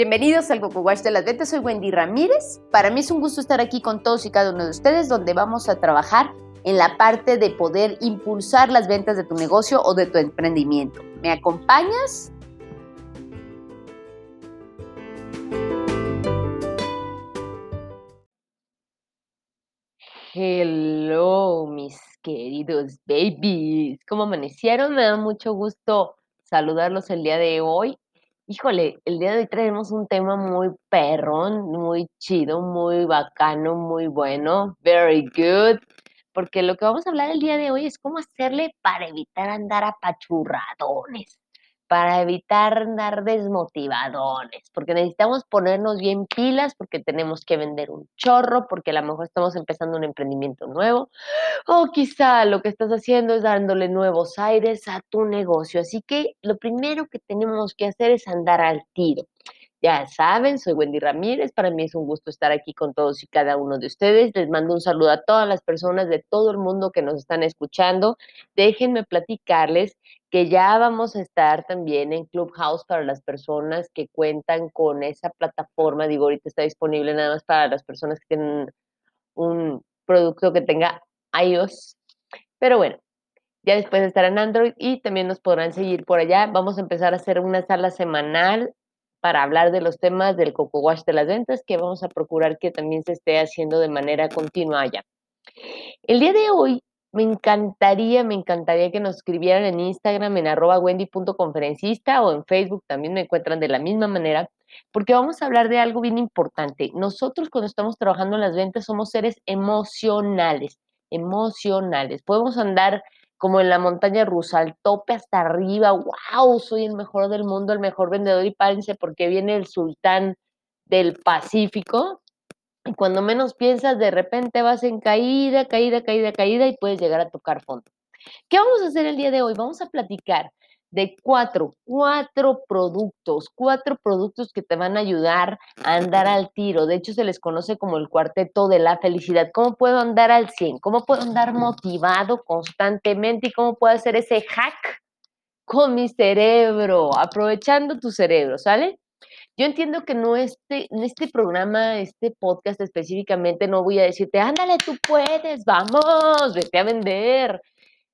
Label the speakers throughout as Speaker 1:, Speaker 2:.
Speaker 1: Bienvenidos al Coco Wash de las Ventas, soy Wendy Ramírez. Para mí es un gusto estar aquí con todos y cada uno de ustedes donde vamos a trabajar en la parte de poder impulsar las ventas de tu negocio o de tu emprendimiento. ¿Me acompañas? Hello, mis queridos babies. ¿Cómo amanecieron? Me da mucho gusto saludarlos el día de hoy. Híjole, el día de hoy traemos un tema muy perrón, muy chido, muy bacano, muy bueno. Very good. Porque lo que vamos a hablar el día de hoy es cómo hacerle para evitar andar apachurradones para evitar andar desmotivadones, porque necesitamos ponernos bien pilas, porque tenemos que vender un chorro, porque a lo mejor estamos empezando un emprendimiento nuevo, o quizá lo que estás haciendo es dándole nuevos aires a tu negocio. Así que lo primero que tenemos que hacer es andar al tiro. Ya saben, soy Wendy Ramírez. Para mí es un gusto estar aquí con todos y cada uno de ustedes. Les mando un saludo a todas las personas de todo el mundo que nos están escuchando. Déjenme platicarles que ya vamos a estar también en Clubhouse para las personas que cuentan con esa plataforma. Digo, ahorita está disponible nada más para las personas que tienen un producto que tenga iOS. Pero bueno, ya después de estar en Android y también nos podrán seguir por allá. Vamos a empezar a hacer una sala semanal para hablar de los temas del Coco Wash de las ventas, que vamos a procurar que también se esté haciendo de manera continua allá. El día de hoy me encantaría, me encantaría que nos escribieran en Instagram en arroba wendy.conferencista o en Facebook también me encuentran de la misma manera, porque vamos a hablar de algo bien importante. Nosotros cuando estamos trabajando en las ventas somos seres emocionales, emocionales. Podemos andar como en la montaña rusa, al tope hasta arriba, wow, soy el mejor del mundo, el mejor vendedor y párense porque viene el sultán del Pacífico. Y cuando menos piensas, de repente vas en caída, caída, caída, caída y puedes llegar a tocar fondo. ¿Qué vamos a hacer el día de hoy? Vamos a platicar de cuatro, cuatro productos, cuatro productos que te van a ayudar a andar al tiro. De hecho, se les conoce como el cuarteto de la felicidad. ¿Cómo puedo andar al 100? ¿Cómo puedo andar motivado constantemente? ¿Y cómo puedo hacer ese hack con mi cerebro? Aprovechando tu cerebro, ¿sale? Yo entiendo que no este, en este programa, este podcast específicamente, no voy a decirte, ándale, tú puedes, vamos, vete a vender.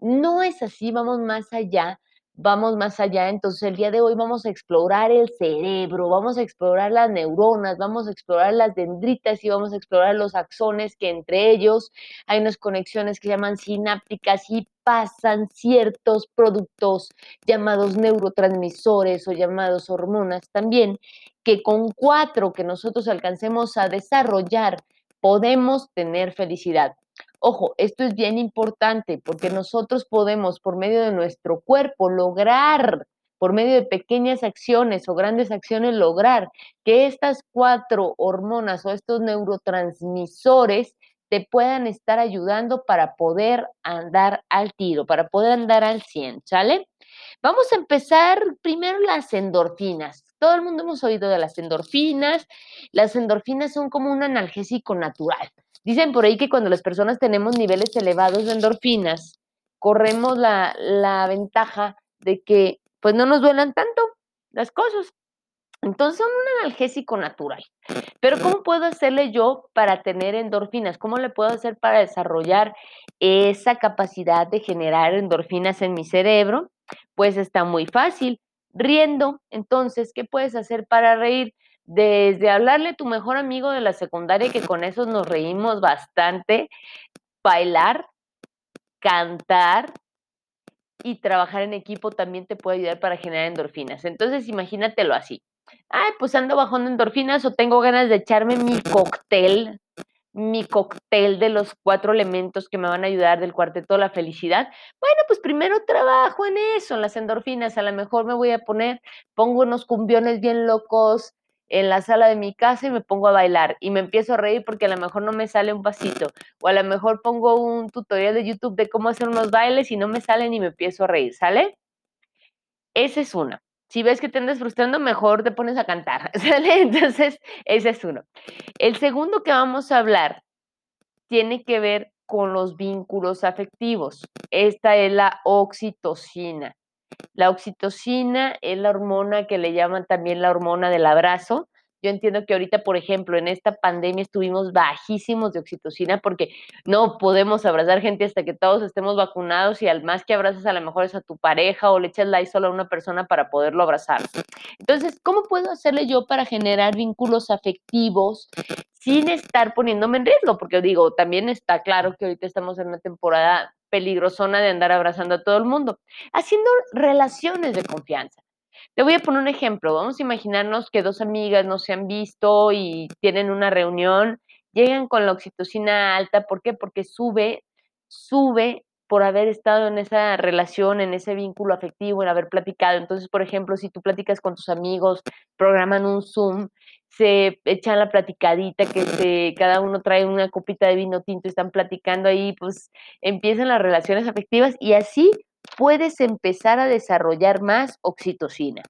Speaker 1: No es así, vamos más allá vamos más allá. Entonces, el día de hoy vamos a explorar el cerebro, vamos a explorar las neuronas, vamos a explorar las dendritas y vamos a explorar los axones que entre ellos hay unas conexiones que se llaman sinápticas y pasan ciertos productos llamados neurotransmisores o llamados hormonas también, que con cuatro que nosotros alcancemos a desarrollar podemos tener felicidad. Ojo, esto es bien importante porque nosotros podemos, por medio de nuestro cuerpo, lograr, por medio de pequeñas acciones o grandes acciones, lograr que estas cuatro hormonas o estos neurotransmisores te puedan estar ayudando para poder andar al tiro, para poder andar al 100, ¿sale? Vamos a empezar primero las endorfinas. Todo el mundo hemos oído de las endorfinas. Las endorfinas son como un analgésico natural. Dicen por ahí que cuando las personas tenemos niveles elevados de endorfinas, corremos la, la ventaja de que pues no nos duelan tanto las cosas. Entonces son un analgésico natural. Pero ¿cómo puedo hacerle yo para tener endorfinas? ¿Cómo le puedo hacer para desarrollar esa capacidad de generar endorfinas en mi cerebro? Pues está muy fácil. Riendo. Entonces, ¿qué puedes hacer para reír? Desde hablarle a tu mejor amigo de la secundaria, que con eso nos reímos bastante, bailar, cantar y trabajar en equipo también te puede ayudar para generar endorfinas. Entonces, imagínatelo así. Ay, pues ando bajando endorfinas o tengo ganas de echarme mi cóctel, mi cóctel de los cuatro elementos que me van a ayudar del cuarteto de la felicidad. Bueno, pues primero trabajo en eso, en las endorfinas. A lo mejor me voy a poner, pongo unos cumbiones bien locos, en la sala de mi casa y me pongo a bailar y me empiezo a reír porque a lo mejor no me sale un pasito o a lo mejor pongo un tutorial de YouTube de cómo hacer unos bailes y no me salen y me empiezo a reír, ¿sale? Esa es una. Si ves que te andas frustrando, mejor te pones a cantar, ¿sale? Entonces, ese es uno. El segundo que vamos a hablar tiene que ver con los vínculos afectivos. Esta es la oxitocina. La oxitocina es la hormona que le llaman también la hormona del abrazo. Yo entiendo que ahorita, por ejemplo, en esta pandemia estuvimos bajísimos de oxitocina porque no podemos abrazar gente hasta que todos estemos vacunados y al más que abrazas a lo mejor es a tu pareja o le echas la solo a una persona para poderlo abrazar. Entonces, ¿cómo puedo hacerle yo para generar vínculos afectivos sin estar poniéndome en riesgo? Porque digo, también está claro que ahorita estamos en una temporada peligrosona de andar abrazando a todo el mundo, haciendo relaciones de confianza. Te voy a poner un ejemplo. Vamos a imaginarnos que dos amigas no se han visto y tienen una reunión, llegan con la oxitocina alta. ¿Por qué? Porque sube, sube por haber estado en esa relación, en ese vínculo afectivo, en haber platicado. Entonces, por ejemplo, si tú platicas con tus amigos, programan un Zoom, se echan la platicadita, que se, cada uno trae una copita de vino tinto y están platicando ahí, pues empiezan las relaciones afectivas y así puedes empezar a desarrollar más oxitocina.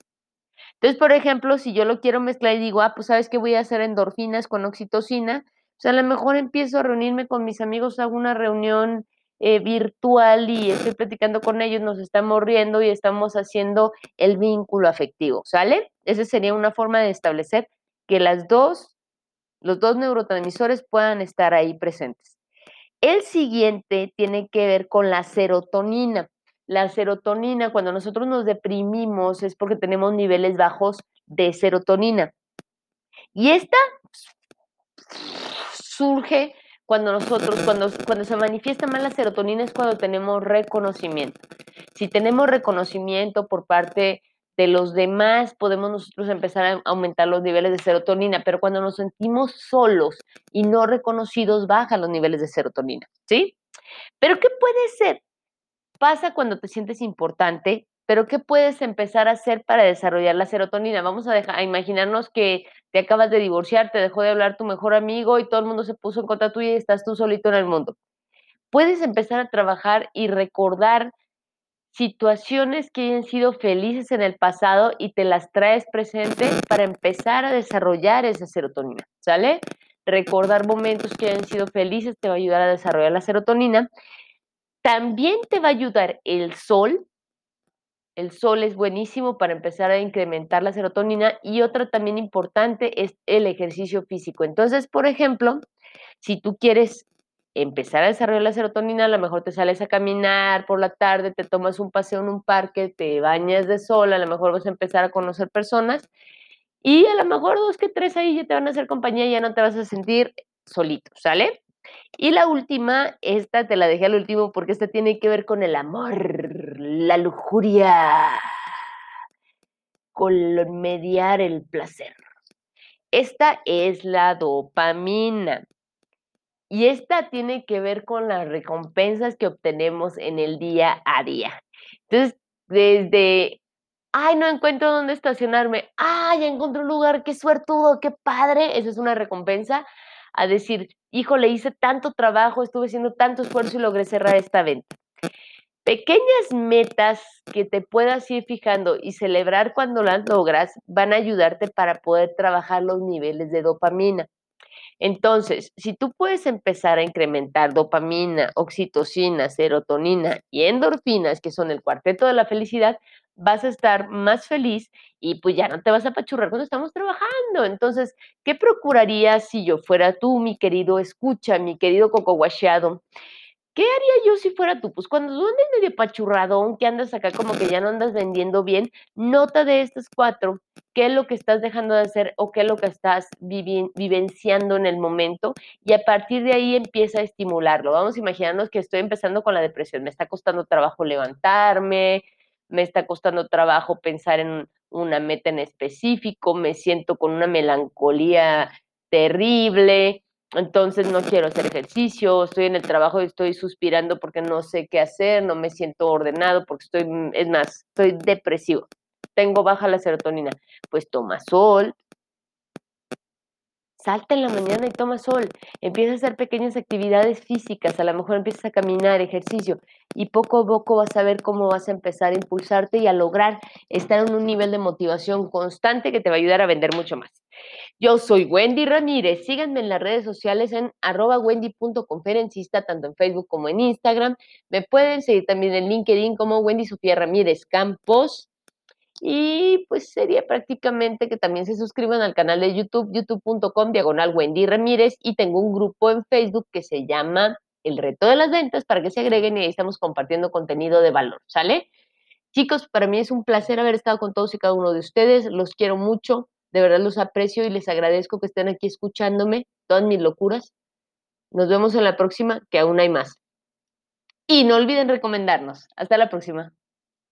Speaker 1: Entonces, por ejemplo, si yo lo quiero mezclar y digo, ah, pues sabes que voy a hacer endorfinas con oxitocina, pues a lo mejor empiezo a reunirme con mis amigos, hago una reunión eh, virtual y estoy platicando con ellos, nos estamos riendo y estamos haciendo el vínculo afectivo, ¿sale? Esa sería una forma de establecer que las dos, los dos neurotransmisores puedan estar ahí presentes. El siguiente tiene que ver con la serotonina. La serotonina, cuando nosotros nos deprimimos, es porque tenemos niveles bajos de serotonina. Y esta surge cuando nosotros, cuando, cuando se manifiesta más la serotonina es cuando tenemos reconocimiento. Si tenemos reconocimiento por parte de los demás, podemos nosotros empezar a aumentar los niveles de serotonina, pero cuando nos sentimos solos y no reconocidos, bajan los niveles de serotonina, ¿sí? Pero ¿qué puede ser? pasa cuando te sientes importante, pero ¿qué puedes empezar a hacer para desarrollar la serotonina? Vamos a, dejar, a imaginarnos que te acabas de divorciar, te dejó de hablar tu mejor amigo y todo el mundo se puso en contra tuya y estás tú solito en el mundo. Puedes empezar a trabajar y recordar situaciones que hayan sido felices en el pasado y te las traes presente para empezar a desarrollar esa serotonina, ¿sale? Recordar momentos que hayan sido felices te va a ayudar a desarrollar la serotonina también te va a ayudar el sol. El sol es buenísimo para empezar a incrementar la serotonina y otra también importante es el ejercicio físico. Entonces, por ejemplo, si tú quieres empezar a desarrollar la serotonina, a lo mejor te sales a caminar por la tarde, te tomas un paseo en un parque, te bañas de sol, a lo mejor vas a empezar a conocer personas y a lo mejor dos que tres ahí ya te van a hacer compañía y ya no te vas a sentir solito, ¿sale? Y la última, esta te la dejé al último porque esta tiene que ver con el amor, la lujuria, con mediar el placer. Esta es la dopamina. Y esta tiene que ver con las recompensas que obtenemos en el día a día. Entonces, desde, ay, no encuentro dónde estacionarme, ay, encontré un lugar, qué suertudo, qué padre, esa es una recompensa, a decir, híjole, hice tanto trabajo, estuve haciendo tanto esfuerzo y logré cerrar esta venta. Pequeñas metas que te puedas ir fijando y celebrar cuando las logras van a ayudarte para poder trabajar los niveles de dopamina. Entonces, si tú puedes empezar a incrementar dopamina, oxitocina, serotonina y endorfinas, que son el cuarteto de la felicidad, vas a estar más feliz y pues ya no te vas a apachurrar cuando estamos trabajando. Entonces, ¿qué procurarías si yo fuera tú, mi querido escucha, mi querido coco guacheado? ¿Qué haría yo si fuera tú? Pues cuando tú andas medio pachurradón, que andas acá como que ya no andas vendiendo bien, nota de estas cuatro qué es lo que estás dejando de hacer o qué es lo que estás vivenciando en el momento y a partir de ahí empieza a estimularlo. Vamos a imaginarnos que estoy empezando con la depresión, me está costando trabajo levantarme, me está costando trabajo pensar en una meta en específico, me siento con una melancolía terrible, entonces no quiero hacer ejercicio, estoy en el trabajo y estoy suspirando porque no sé qué hacer, no me siento ordenado porque estoy, es más, estoy depresivo, tengo baja la serotonina, pues toma sol, Salta en la mañana y toma sol. Empieza a hacer pequeñas actividades físicas. A lo mejor empiezas a caminar, ejercicio. Y poco a poco vas a ver cómo vas a empezar a impulsarte y a lograr estar en un nivel de motivación constante que te va a ayudar a vender mucho más. Yo soy Wendy Ramírez. Síganme en las redes sociales en arroba wendy.conferencista, tanto en Facebook como en Instagram. Me pueden seguir también en LinkedIn como Wendy Sofía Ramírez Campos. Y pues sería prácticamente que también se suscriban al canal de YouTube, youtube.com, diagonal Wendy Ramírez. Y tengo un grupo en Facebook que se llama El Reto de las Ventas para que se agreguen y ahí estamos compartiendo contenido de valor, ¿sale? Chicos, para mí es un placer haber estado con todos y cada uno de ustedes. Los quiero mucho, de verdad los aprecio y les agradezco que estén aquí escuchándome todas mis locuras. Nos vemos en la próxima, que aún hay más. Y no olviden recomendarnos. Hasta la próxima.